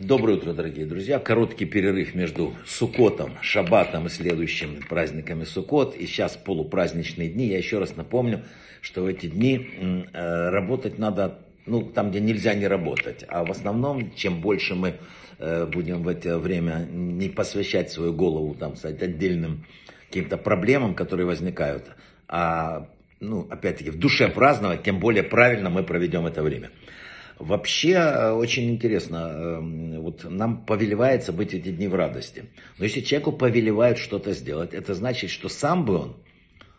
Доброе утро, дорогие друзья. Короткий перерыв между Сукотом, Шабатом и следующими праздниками Сукот. И сейчас полупраздничные дни. Я еще раз напомню, что в эти дни э, работать надо, ну, там, где нельзя не работать. А в основном, чем больше мы э, будем в это время не посвящать свою голову, там, сказать, отдельным каким-то проблемам, которые возникают, а, ну, опять-таки, в душе праздновать, тем более правильно мы проведем это время. Вообще э, очень интересно, эм, вот нам повелевается быть эти дни в радости. Но если человеку повелевают что-то сделать, это значит, что сам бы он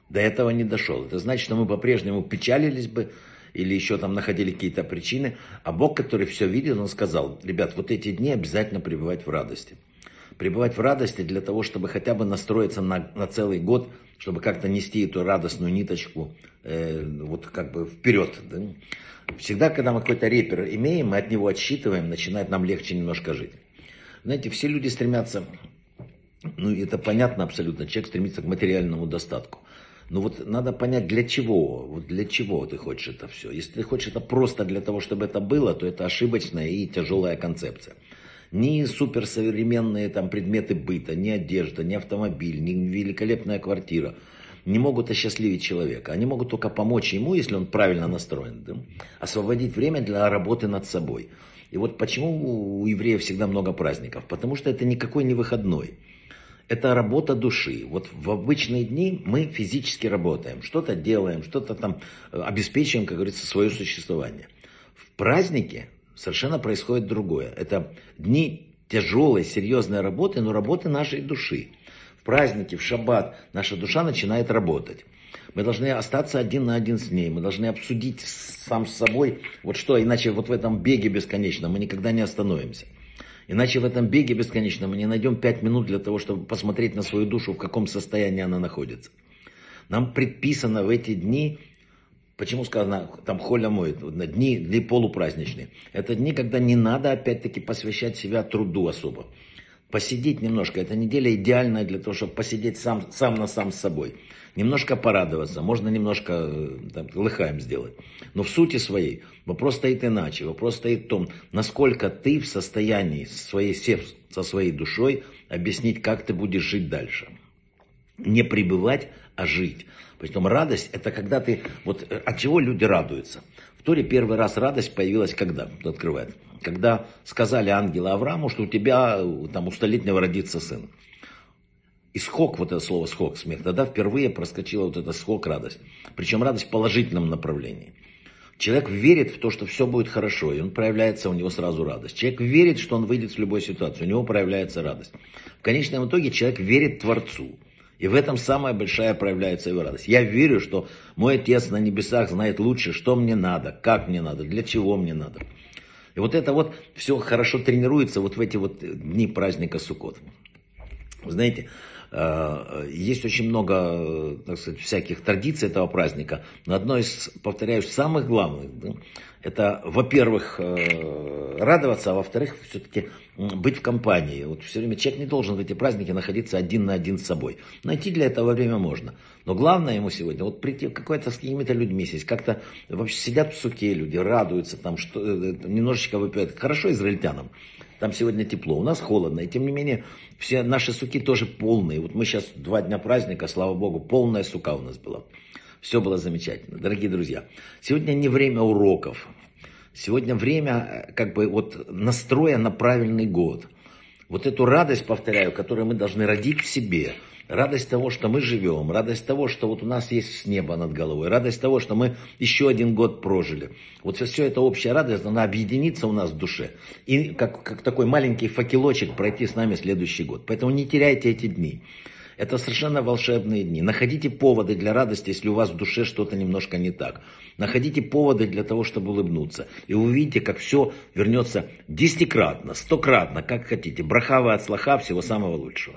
до этого не дошел. Это значит, что мы по-прежнему печалились бы или еще там находили какие-то причины. А Бог, который все видел, он сказал, ребят, вот эти дни обязательно пребывать в радости. Пребывать в радости для того, чтобы хотя бы настроиться на, на целый год, чтобы как-то нести эту радостную ниточку э, вот как бы вперед. Да? Всегда, когда мы какой-то репер имеем, мы от него отсчитываем, начинает нам легче немножко жить. Знаете, все люди стремятся, ну это понятно абсолютно, человек стремится к материальному достатку. Но вот надо понять, для чего, вот для чего ты хочешь это все. Если ты хочешь это просто для того, чтобы это было, то это ошибочная и тяжелая концепция. Ни суперсовременные там предметы быта, ни одежда, ни автомобиль, ни великолепная квартира – не могут осчастливить человека. Они могут только помочь ему, если он правильно настроен. Да? Освободить время для работы над собой. И вот почему у евреев всегда много праздников? Потому что это никакой не выходной. Это работа души. Вот в обычные дни мы физически работаем, что-то делаем, что-то там э, обеспечиваем, как говорится, свое существование. В празднике совершенно происходит другое. Это дни тяжелой, серьезной работы, но работы нашей души в праздники, в шаббат, наша душа начинает работать. Мы должны остаться один на один с ней. Мы должны обсудить сам с собой, вот что, иначе вот в этом беге бесконечном мы никогда не остановимся. Иначе в этом беге бесконечном мы не найдем пять минут для того, чтобы посмотреть на свою душу, в каком состоянии она находится. Нам предписано в эти дни, почему сказано, там холя моет, дни, дни полупраздничные. Это дни, когда не надо опять-таки посвящать себя труду особо посидеть немножко. Эта неделя идеальная для того, чтобы посидеть сам, сам на сам с собой. Немножко порадоваться, можно немножко э, там, лыхаем сделать. Но в сути своей вопрос стоит иначе. Вопрос стоит в том, насколько ты в состоянии своей, со своей душой объяснить, как ты будешь жить дальше. Не пребывать, а жить. Причем радость это когда ты, вот э, от чего люди радуются. В Торе первый раз радость появилась когда? Кто открывает? Когда сказали ангелы Аврааму, что у тебя там у столетнего родится сын. И схок, вот это слово схок, смех, тогда впервые проскочила вот эта схок радость. Причем радость в положительном направлении. Человек верит в то, что все будет хорошо, и он проявляется, у него сразу радость. Человек верит, что он выйдет в любую ситуацию, у него проявляется радость. В конечном итоге человек верит Творцу. И в этом самая большая проявляется его радость. Я верю, что мой Отец на небесах знает лучше, что мне надо, как мне надо, для чего мне надо. И вот это вот все хорошо тренируется вот в эти вот дни праздника Суккот. Знаете, э, есть очень много, так сказать, всяких традиций этого праздника, но одно из, повторяюсь, самых главных, да, это, во-первых, э, радоваться, а во-вторых, все-таки быть в компании. Вот все время человек не должен в эти праздники находиться один на один с собой. Найти для этого время можно. Но главное ему сегодня, вот прийти какой-то с какими-то людьми сесть, как-то вообще сидят в суке люди, радуются, там, что, э, немножечко выпивают. Хорошо израильтянам, там сегодня тепло, у нас холодно, и тем не менее все наши суки тоже полные. Вот мы сейчас два дня праздника, слава богу, полная сука у нас была. Все было замечательно. Дорогие друзья, сегодня не время уроков. Сегодня время э, как бы вот настроя на правильный год. Вот эту радость, повторяю, которую мы должны родить в себе. Радость того, что мы живем, радость того, что вот у нас есть небо над головой, радость того, что мы еще один год прожили. Вот все это общая радость, она объединится у нас в душе. И как, как такой маленький факелочек пройти с нами следующий год. Поэтому не теряйте эти дни. Это совершенно волшебные дни. Находите поводы для радости, если у вас в душе что-то немножко не так. Находите поводы для того, чтобы улыбнуться. И увидите, как все вернется десятикратно, стократно, как хотите. Брахава от слаха, всего самого лучшего.